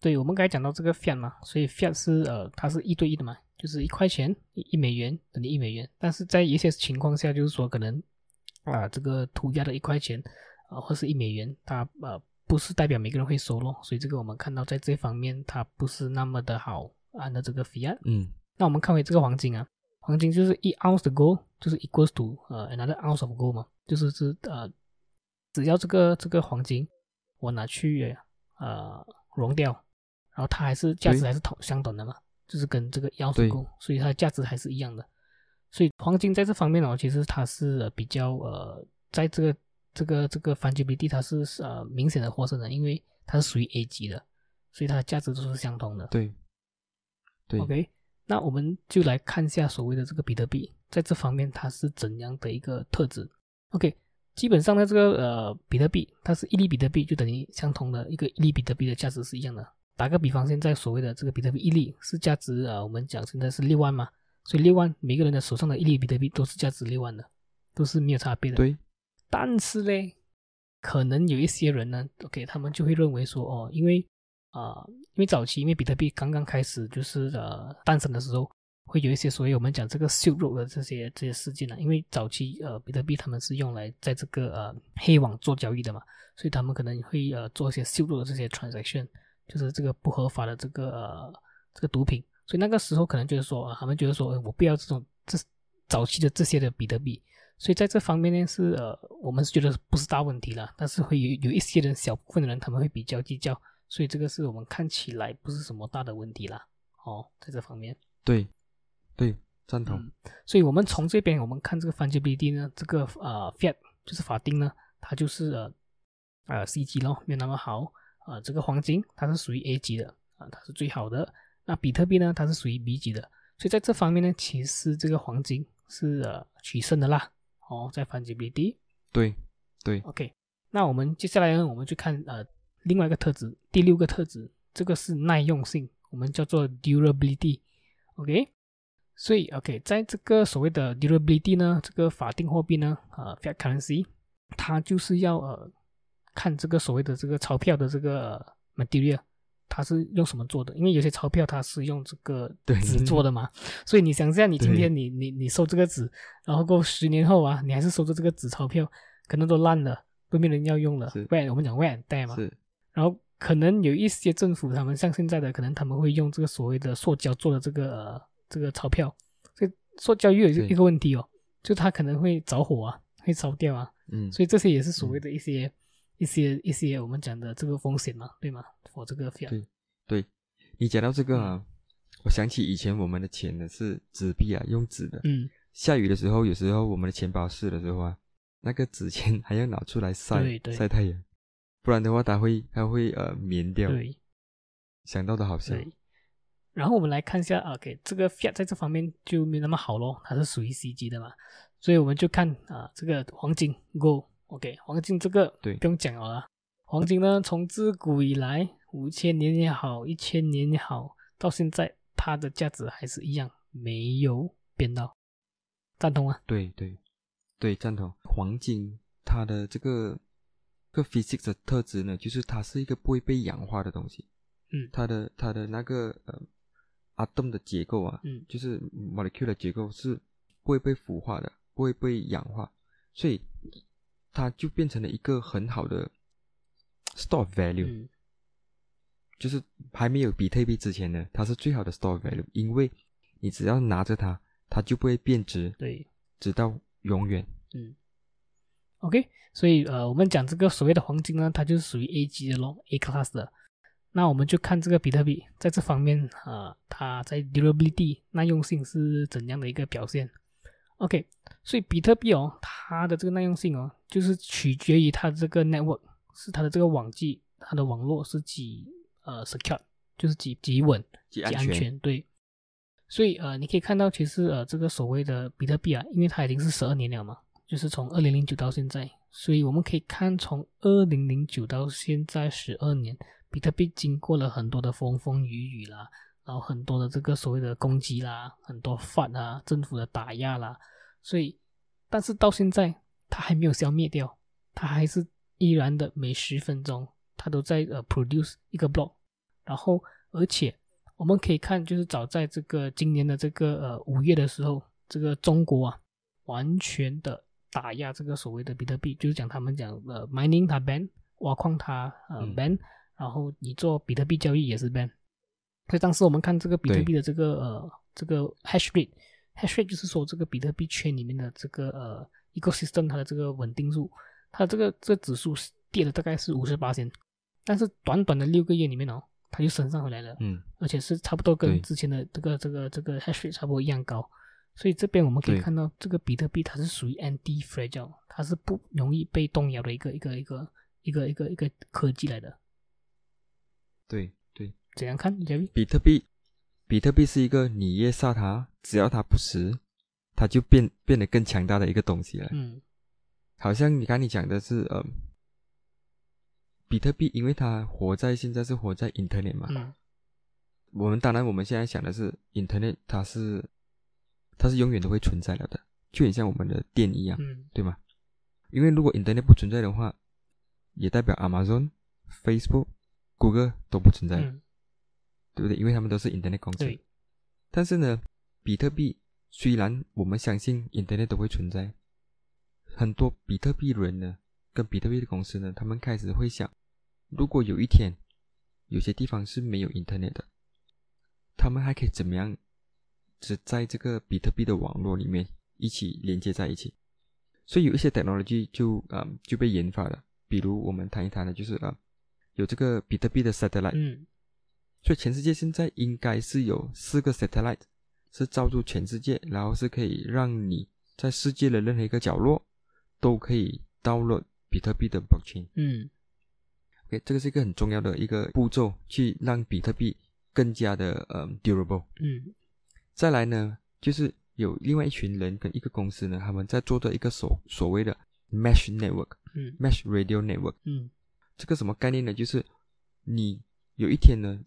对，我们刚才讲到这个 fiat 嘛，所以 fiat 是呃，它是一对一的嘛，就是一块钱一一美元等于一美元，但是在一些情况下，就是说可能啊、这个涂鸦的一块钱啊、或是一美元，它呃不是代表每个人会收咯，所以这个我们看到在这方面它不是那么的好按照这个 fiat。嗯，那我们看回这个黄金啊，黄金就是一 ounce 的 gold 就是 equals to 呃 another ounce of gold 嘛，就是是呃，只要这个这个黄金我拿去呃熔掉，然后它还是价值还是同相等的嘛，就是跟这个 ounce gold，所以它的价值还是一样的。所以黄金在这方面哦，其实它是呃比较呃，在这个这个这个 fungibility 它是呃明显的获胜的，因为它是属于 A 级的，所以它的价值都是相同的。对，对 OK，那我们就来看一下所谓的这个比特币在这方面它是怎样的一个特质。OK，基本上呢，这个呃比特币它是一粒比特币就等于相同的一个一粒比特币的价值是一样的。打个比方，现在所谓的这个比特币一粒是价值呃，我们讲现在是六万嘛，所以六万每个人的手上的一粒比特币都是价值六万的，都是没有差别的。对，但是嘞，可能有一些人呢，OK，他们就会认为说，哦，因为啊、因为早期因为比特币刚刚开始就是呃诞生的时候，会有一些所谓我们讲这个秀肉的这些这些事件呢、因为早期呃比特币他们是用来在这个呃黑网做交易的嘛，所以他们可能会呃做一些秀肉的这些 transaction，就是这个不合法的这个呃这个毒品，所以那个时候可能就是说，呃他们觉得说，我不要这种这早期的这些的比特币，所以在这方面呢，是呃，我们是觉得不是大问题了，但是会有有一些人，小部分的人他们会比较计较，所以这个是我们看起来不是什么大的问题啦。哦，在这方面，对，对，赞同。嗯，所以我们从这边我们看这个 fungibility 呢，这个呃 fiat 就是法定呢，它就是呃呃 C 级咯，没有那么好。呃，这个黄金它是属于 A 级的啊、它是最好的。那比特币呢，它是属于 B 级的。所以在这方面呢，其实这个黄金是呃取胜的啦。哦，在 fungibility。对，对，OK，那我们接下来呢，我们去看呃另外一个特质，第六个特质，这个是耐用性，我们叫做 durability。OK，所以 OK，在这个所谓的 durability 呢，这个法定货币呢，呃，fiat currency，它就是要呃看这个所谓的这个钞票的这个呃 material。它是用什么做的？因为有些钞票它是用这个纸做的嘛，所以你想一下你今天你你你收这个纸，然后过十年后啊，你还是收着这个纸钞票，可能都烂了，都没人要用了是。喂，我们讲 wear and tear 嘛，是，然后可能有一些政府，他们像现在的，可能他们会用这个所谓的塑胶做的这个、呃、这个钞票，这塑胶又有对。一个问题哦，就它可能会着火啊，会烧掉啊，嗯，所以这些也是所谓的一些、一些一些我们讲的这个风险嘛，对吗？我这个对对，你讲到这个啊，我想起以前我们的钱呢是纸币啊，用纸的。嗯，下雨的时候，有时候我们的钱包湿的时候啊，那个纸钱还要拿出来晒对对。晒太阳，不然的话它会它会呃棉掉。对想到的好像。对。然后我们来看一下，OK，这个 fiat 在这方面就没那么好咯，它是属于 C 级的嘛，所以我们就看啊，这个黄金 Gold，OK，、黄金这个对不用讲了啦，黄金呢从自古以来五千年也好，一千年也好，到现在它的价值还是一样，没有变到，赞同啊？对对对，赞同。黄金它的这个这个 physics 的特质呢，就是它是一个不会被氧化的东西。嗯它的它的那个呃 atom 的结构啊，嗯就是 molecule 的结构是不会被腐化的，不会被氧化，所以它就变成了一个很好的 store value。嗯就是还没有比特币之前呢，它是最好的 store value，因为你只要拿着它，它就不会变值，对，直到永远。嗯，OK，所以呃，我们讲这个所谓的黄金呢，它就是属于 A 级的咯，A class 的。那我们就看这个比特币在这方面啊、呃，它在 durability 耐用性是怎样的一个表现？OK，所以比特币哦，它的这个耐用性哦，就是取决于它这个 network 是它的这个网际，它的网络是几呃 secure，就是几几稳。极及安全，对。所以呃，你可以看到，其实呃，这个所谓的比特币啊，因为它已经是十二年了嘛，就是从二零零九到现在所以我们可以看，从二零零九到现在十二年，比特币经过了很多的风风雨雨啦，然后很多的这个所谓的攻击啦，很多反啊，政府的打压啦，所以，但是到现在它还没有消灭掉，它还是依然的每十分钟它都在呃 produce 一个 block，然后而且我们可以看，就是早在这个今年的这个呃五月的时候，这个中国啊完全的。打压这个所谓的比特币，就是讲他们讲呃，mining 它 ban，挖矿它呃 ban，然后你做比特币交易也是 ban。所以当时我们看这个比特币的这个呃这个 hash rate，hash rate 就是说这个比特币圈里面的这个呃 ecosystem 它的这个稳定数，它这个这个指数跌了大概是五十八千，但是短短的六个月里面哦，它就升上回来了，嗯，而且是差不多跟之前的这个这个这个 hash rate 差不多一样高。所以这边我们可以看到，这个比特币它是属于 anti-fragile，它是不容易被动摇的一个一个一个一个一个一个科技来的。对对，怎样看？比特币，比特币是一个你越杀它，只要它不死，它就变变得更强大的一个东西了。嗯，好像你看你讲的是，呃，比特币，因为它活在现在是活在 internet 嘛。嗯。我们当然我们现在想的是 internet，它是。它是永远都会存在了的，就很像我们的电一样，对吗？因为如果 Internet 不存在的话，也代表 Amazon、Facebook、Google 都不存在，对不对？因为他们都是 Internet 公司。但是呢，比特币虽然我们相信 Internet 都会存在，很多比特币人呢，跟比特币的公司呢，他们开始会想，如果有一天有些地方是没有 Internet 的，他们还可以怎么样？是在这个比特币的网络里面一起连接在一起，所以有一些 technology 就啊就被研发了。比如我们谈一谈的，就是啊有这个比特币的 satellite。嗯。所以全世界现在应该是有四个 satellite 是罩住全世界，然后是可以让你在世界的任何一个角落都可以 download 比特币的 blockchain。嗯。OK，这个是一个很重要的一个步骤，去让比特币更加的呃 durable。嗯。再来呢，就是有另外一群人跟一个公司呢，他们在做的一个所所谓的 mesh network，嗯，mesh radio network，嗯，这个什么概念呢？就是你有一天呢，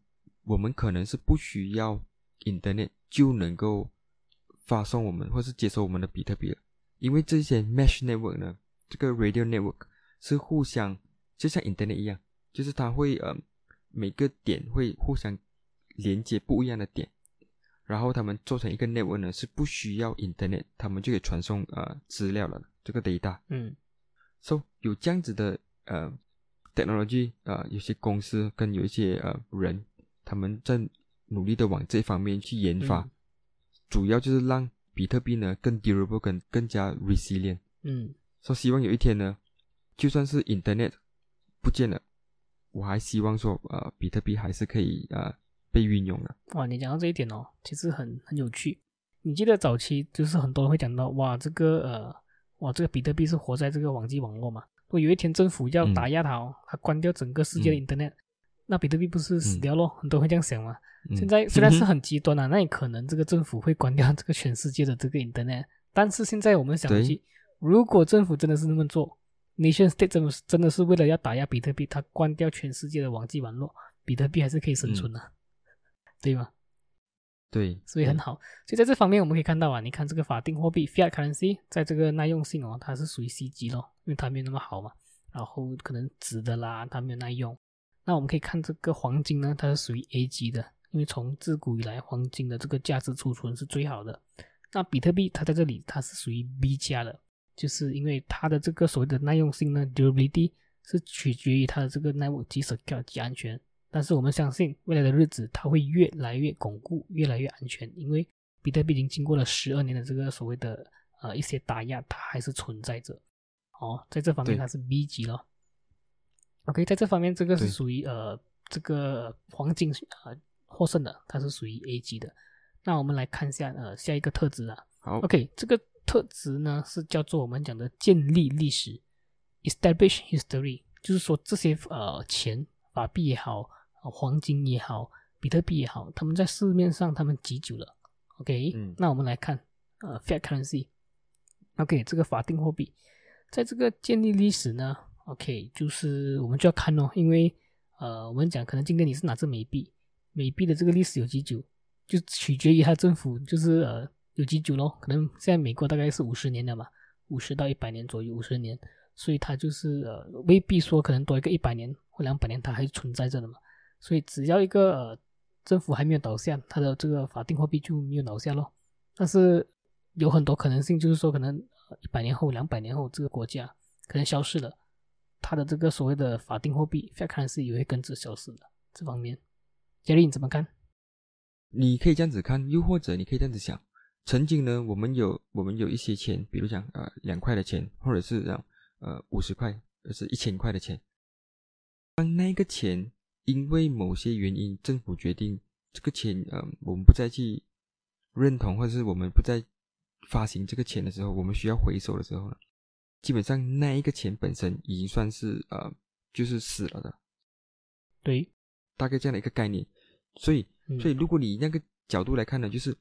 我们可能是不需要 internet 就能够发送我们或是接收我们的比特币了，因为这些 mesh network 呢，这个 radio network 是互相就像 internet 一样，就是它会呃每个点会互相连接不一样的点。然后他们做成一个 network 呢，是不需要 internet，他们就可以传送呃资料了。这个 data，嗯，so 有这样子的呃 technology 啊，有些公司跟有一些呃人，他们在努力的往这方面去研发，主要就是让比特币呢更 durable，更更加 resilient。嗯，说希望有一天呢，就算是 internet 不见了，我还希望说呃比特币还是可以啊。被运用了哇！你讲到这一点哦，其实很很有趣。你记得早期就是很多人会讲到哇，这个呃，哇，这个比特币是活在这个网际网络嘛？如果有一天政府要打压它哦，它关掉整个世界的 Internet，那比特币不是死掉咯？很多人会这样想嘛。现在虽然是很极端啊，那也可能这个政府会关掉这个全世界的这个 Internet。但是现在我们想起，如果政府真的是那么做，Nation State 真的是真的是为了要打压比特币，它关掉全世界的网际网络，比特币还是可以生存的。对吗？对，所以很好。所以在这方面，我们可以看到啊，你看这个法定货币 fiat currency 在这个耐用性哦，它是属于 C 级咯，因为它没有那么好嘛。然后可能纸的啦，它没有耐用。那我们可以看这个黄金呢，它是属于 A 级的，因为从自古以来，黄金的这个价值储存是最好的。那比特币它在这里，它是属于 B 加的，就是因为它的这个所谓的耐用性呢，durability 是取决于它的这个 network 及 secure 及安全。但是我们相信，未来的日子它会越来越巩固，越来越安全，因为比特币已经经过了十二年的这个所谓的呃一些打压，它还是存在着。哦，在这方面它是 B 级了。OK，在这方面这个是属于呃这个黄金呃获胜的，它是属于 A 级的。那我们来看一下呃下一个特质啊。好，OK，这个特质呢是叫做我们讲的建立历史，establish history，就是说这些呃钱法币也好。黄金也好，比特币也好，他们在市面上他们极久了。OK，那我们来看呃，fiat currency。OK，这个法定货币，在这个建立历史呢，OK，就是我们就要看哦，因为呃，我们讲可能今天你是拿着美币，美币的这个历史有几久，就取决于它政府就是呃有几久咯。可能现在美国大概是五十年了嘛，五十到一百年左右，五十年，所以它就是呃未必说可能多一个一百年或两百年它还存在着的嘛。所以只要一个呃政府还没有倒下，它的这个法定货币就没有倒下咯。但是有很多可能性，就是说可能一百年后、两百年后，这个国家可能消失了，它的这个所谓的法定货币 fiat currency 也会跟着消失的。这方面，杰里你怎么看？你可以这样子看，又或者你可以这样子想：曾经呢，我们有我们有一些钱，比如讲呃两块的钱，或者是这样呃五十块，或是一千块的钱。当那个钱因为某些原因，政府决定这个钱呃我们不再去认同，或者是我们不再发行这个钱的时候，我们需要回收的时候呢，基本上那一个钱本身已经算是呃就是死了的，对，大概这样的一个概念。所以嗯。所以如果你那个角度来看呢，就是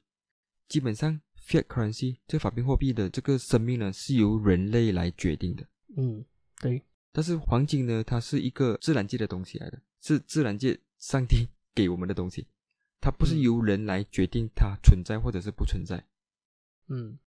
基本上 fiat currency 这个法定货币的这个生命呢是由人类来决定的，嗯，对，但是黄金呢，它是一个自然界的东西来的，是自然界上帝给我们的东西，它不是嗯。由人来决定它存在或者是不存在。嗯，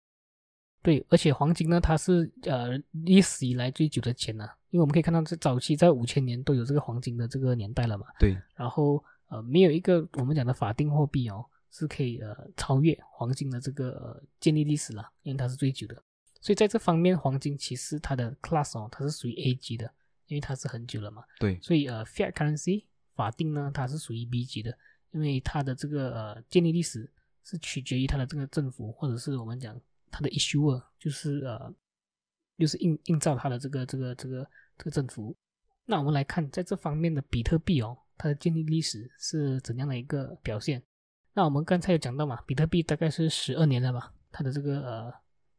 对，而且黄金呢，它是呃历史以来最久的钱呐、因为我们可以看到，在早期在五千年都有这个黄金的这个年代了嘛，对，然后呃没有一个我们讲的法定货币哦是可以呃超越黄金的这个、呃、建立历史了，因为它是最久的，所以在这方面，黄金其实它的 class 哦它是属于 A 级的，因为它是很久了嘛，对，所以呃，fiat currency 法定呢，它是属于 B 级的，因为它的这个呃建立历史是取决于它的这个政府，或者是我们讲它的 issuer，就是呃，就是映映照它的这个这个这个这个政府。那我们来看，在这方面的比特币哦，它的建立历史是怎样的一个表现？那我们刚才有讲到嘛，比特币大概是十二年了吧，它的这个呃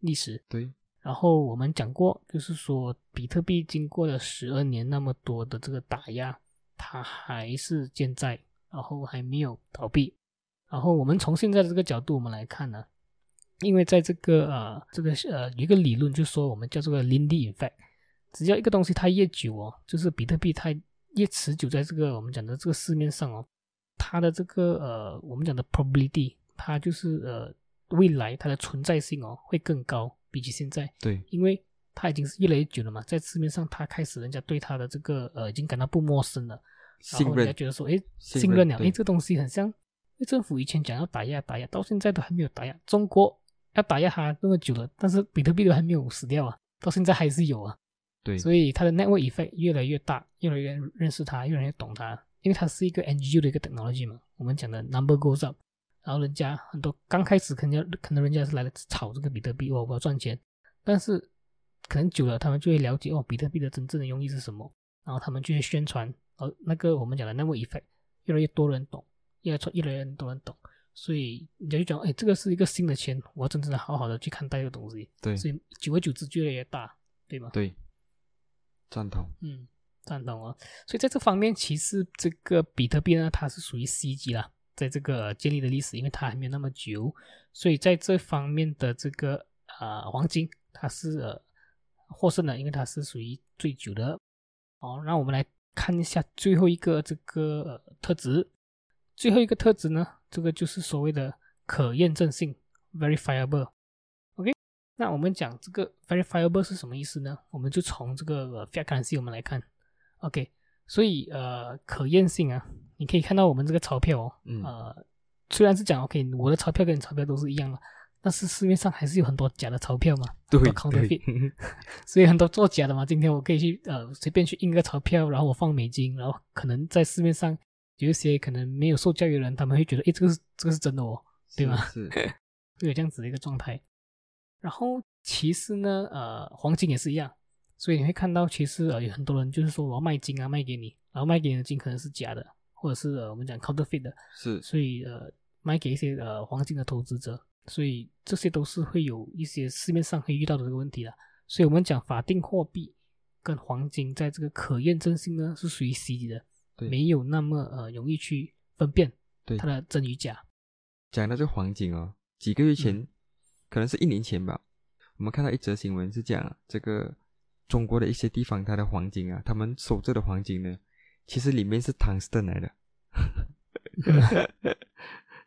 历史，对，然后我们讲过，就是说比特币经过了十二年那么多的这个打压，它还是健在，然后还没有倒闭。然后我们从现在的这个角度我们来看呢，因为在这个呃这个呃有一个理论，就说我们叫这个 Lindy effect，只要一个东西它越久哦，就是比特币它越持久在这个我们讲的这个市面上哦，它的这个呃我们讲的 probability，它就是呃未来它的存在性哦会更高，比起现在。对，因为它已经是越来越久了嘛，在市面上，它开始人家对它的这个呃已经感到不陌生了，然后人家，觉得说，哎，信信任了，对。诶，这东西很像，政府以前讲要打压打压，到现在都还没有打压，中国要打压它那么久了，但是比特币都还没有死掉啊，到现在还是有啊，对，所以它的 network effect 越来越大，越来越认识它，越来越懂它，因为它是一个 NGU 的一个 technology 嘛，我们讲的 number goes up，然后人家很多刚开始可能要可能人家是来了炒这个比特币，哦，我要赚钱，但是可能久了，他们就会了解哦，比特币的真正的用意是什么，然后他们就会宣传，哦，那个我们讲的 network effect，越来越多人懂，越来越越来越多人懂，所以人家就讲，哎，这个是一个新的钱，我要真正的好好的去看待这个东西，对，所以久而久之就越来越大，对吗？对，赞同，嗯，赞同哦。所以在这方面，其实这个比特币呢，它是属于 C 级啦，在这个建立的历史，因为它还没有那么久，所以在这方面的这个呃黄金，它是呃获胜的，因为它是属于最久的。哦，那我们来看一下最后一个这个、呃、特质，最后一个特质呢，这个就是所谓的可验证性 （verifiable）。OK，那我们讲这个 verifiable 是什么意思呢？我们就从这个、呃、fiat currency 我们来看。OK，所以呃可验性啊，你可以看到我们这个钞票哦，嗯呃虽然是讲 OK，我的钞票跟你钞票都是一样的，但是市面上还是有很多假的钞票嘛，对很多 counterfeit，所以很多作假的嘛。今天我可以去呃随便去印个钞票，然后我放美金，然后可能在市面上有一些可能没有受教育的人，他们会觉得诶这个是这个是真的哦，对吗是，是 会有这样子的一个状态。然后其实呢，呃，黄金也是一样，所以你会看到，其实呃有很多人就是说我要卖金啊，卖给你，然后卖给你的金可能是假的，或者是呃我们讲 counterfeit 的，是，所以呃卖给一些呃黄金的投资者，所以这些都是会有一些市面上会遇到的这个问题的。所以我们讲法定货币跟黄金在这个可验证性呢是属于 C 级的，对没有那么呃容易去分辨对它的真与假。讲到这黄金哦，几个月前，嗯可能是一年前吧，我们看到一则新闻是讲这个中国的一些地方，它的黄金啊，他们收这的黄金呢，其实里面是唐斯顿来的。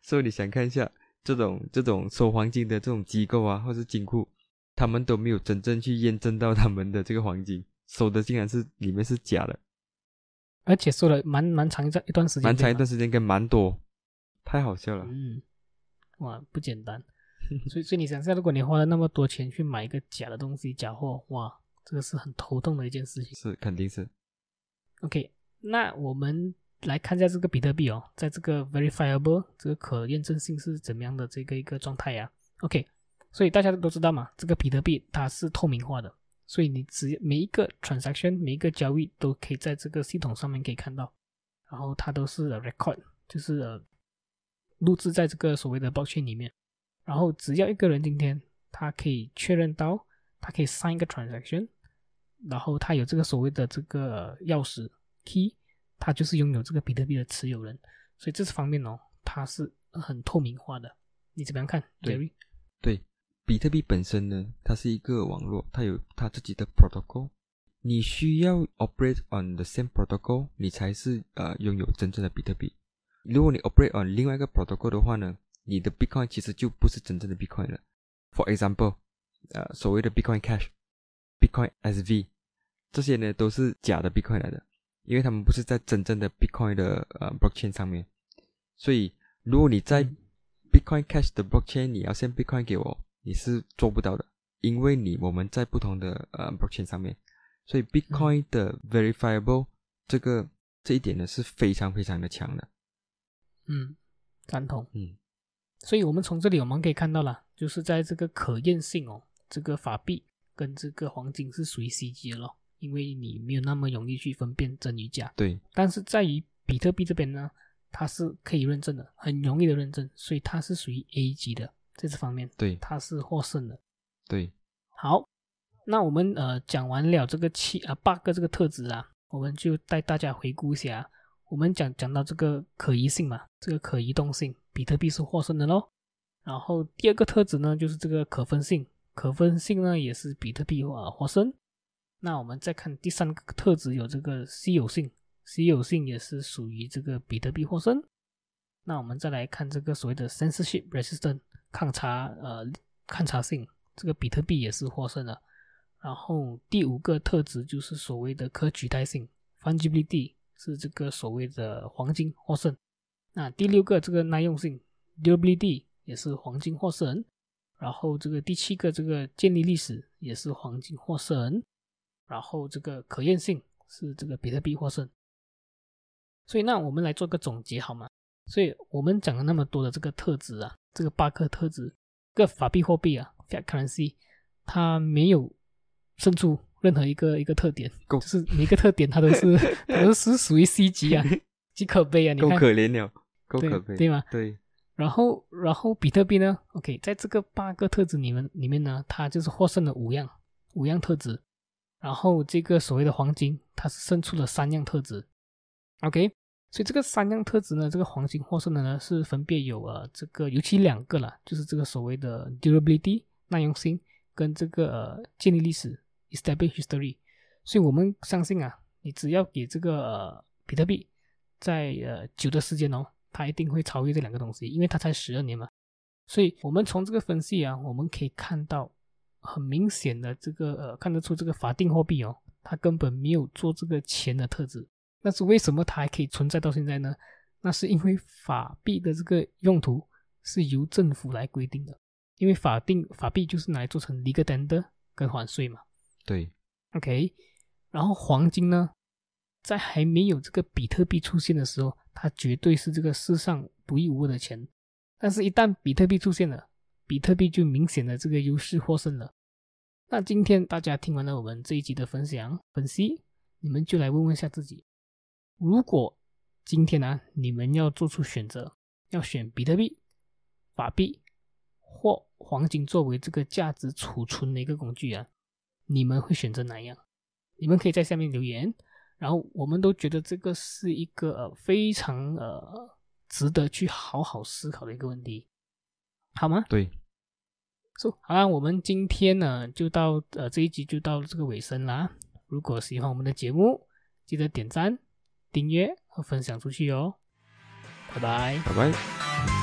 所以你想看一下，这种这种收黄金的这种机构啊，或是金库，他们都没有真正去验证到他们的这个黄金收的竟然是里面是假的，而且收了蛮蛮长一段一段时间，蛮长一段时间跟蛮多，太好笑了。嗯，哇，不简单。所以所以你想下，如果你花了那么多钱去买一个假的东西、假货，哇，这个是很头痛的一件事情。是，肯定是。OK，那我们。来看一下这个比特币哦，在这个 verifiable 这个可验证性是怎么样的这个一个状态呀？OK，所以大家都知道嘛，这个比特币它是透明化的，所以你只每一个 transaction 每一个交易都可以在这个系统上面可以看到，然后它都是 record，就是呃录制在这个所谓的 blockchain 里面，然后只要一个人今天他可以确认到，他可以 sign 一个 transaction，然后他有这个所谓的这个钥匙 key。他就是拥有这个比特币的持有人，所以这方面哦，它是很透明化的。你怎么样看，Jerry？对，比特币本身呢，它是一个网络，它有它自己的 protocol，你需要 operate on the same protocol，你才是呃拥有真正的比特币。如果你 operate on 另外一个 protocol 的话呢，你的 Bitcoin 其实就不是真正的 Bitcoin 了。For example，呃，所谓的 Bitcoin Cash、Bitcoin SV，这些呢都是假的 Bitcoin 来的。因为他们不是在真正的 Bitcoin 的呃 blockchain 上面，所以如果你在 Bitcoin Cash 的 blockchain，你要 send Bitcoin 给我，你是做不到的，因为你我们在不同的呃 blockchain 上面，所以 Bitcoin 的 verifiable 这个这一点呢是非常非常的强的。嗯，赞同。嗯，所以我们从这里我们可以看到了，就是在这个可验性哦，这个法币跟这个黄金是属于 C 级的咯。因为你没有那么容易去分辨真与假，对。但是在于比特币这边呢，它是可以认证的，很容易的认证，所以它是属于 A 级的，在这方面，对，它是获胜的。对。好，那我们呃讲完了这个七啊八个这个特质啊，我们就带大家回顾一下，我们讲讲到这个可疑性嘛，这个可移动性，比特币是获胜的喽。然后第二个特质呢，就是这个可分性，可分性呢也是比特币啊获胜。那我们再看第三个特质，有这个稀有性，稀有性也是属于这个比特币获胜。那我们再来看这个所谓的 censorship resistant 抗查呃抗查性，这个比特币也是获胜的。然后第五个特质就是所谓的可取代性 fungibility 是这个所谓的黄金获胜。那第六个这个耐用性 durability 也是黄金获胜。然后这个第七个这个建立历史也是黄金获胜。然后这个可验性是这个比特币获胜，所以那我们来做个总结好吗？所以我们讲了那么多的这个特质啊，这个八个特质，个法币货币啊，fiat currency，它没有胜出任何一个一个特点，就是每个特点它都是 都是属于 C 级啊，极可悲啊，你看，够可怜了，够可悲，对吗？对。然后然后比特币呢？OK，在这个八个特质里面里面呢，它就是获胜了五样五样特质。然后这个所谓的黄金，它是胜出了三样特质，OK，所以这个三样特质呢，这个黄金获胜的呢是分别有呃这个尤其两个了，就是这个所谓的 durability 耐用性跟这个呃建立历史 establish history，所以我们相信啊，你只要给这个呃比特币在呃久的时间哦，它一定会超越这两个东西，因为它才十二年嘛，所以我们从这个分析啊，我们可以看到。很明显的，这个呃看得出这个法定货币哦，它根本没有做这个钱的特质。那是为什么它还可以存在到现在呢？那是因为法币的这个用途是由政府来规定的。因为法定法币就是拿来做成 legal tender 跟还税嘛。对，OK。然后黄金呢，在还没有这个比特币出现的时候，它绝对是这个世上独一无二的钱。但是，一旦比特币出现了，比特币就明显的这个优势获胜了。那今天大家听完了我们这一集的分享分析，你们就来问问下自己：如果今天呢，你们要做出选择，要选比特币、法币或黄金作为这个价值储存的一个工具啊，你们会选择哪样？你们可以在下面留言。然后我们都觉得这个是一个呃非常呃值得去好好思考的一个问题。好吗？对，So, 好啦，我们今天呢就到呃这一集就到这个尾声啦。如果喜欢我们的节目，记得点赞、订阅和分享出去哦。拜拜。拜拜。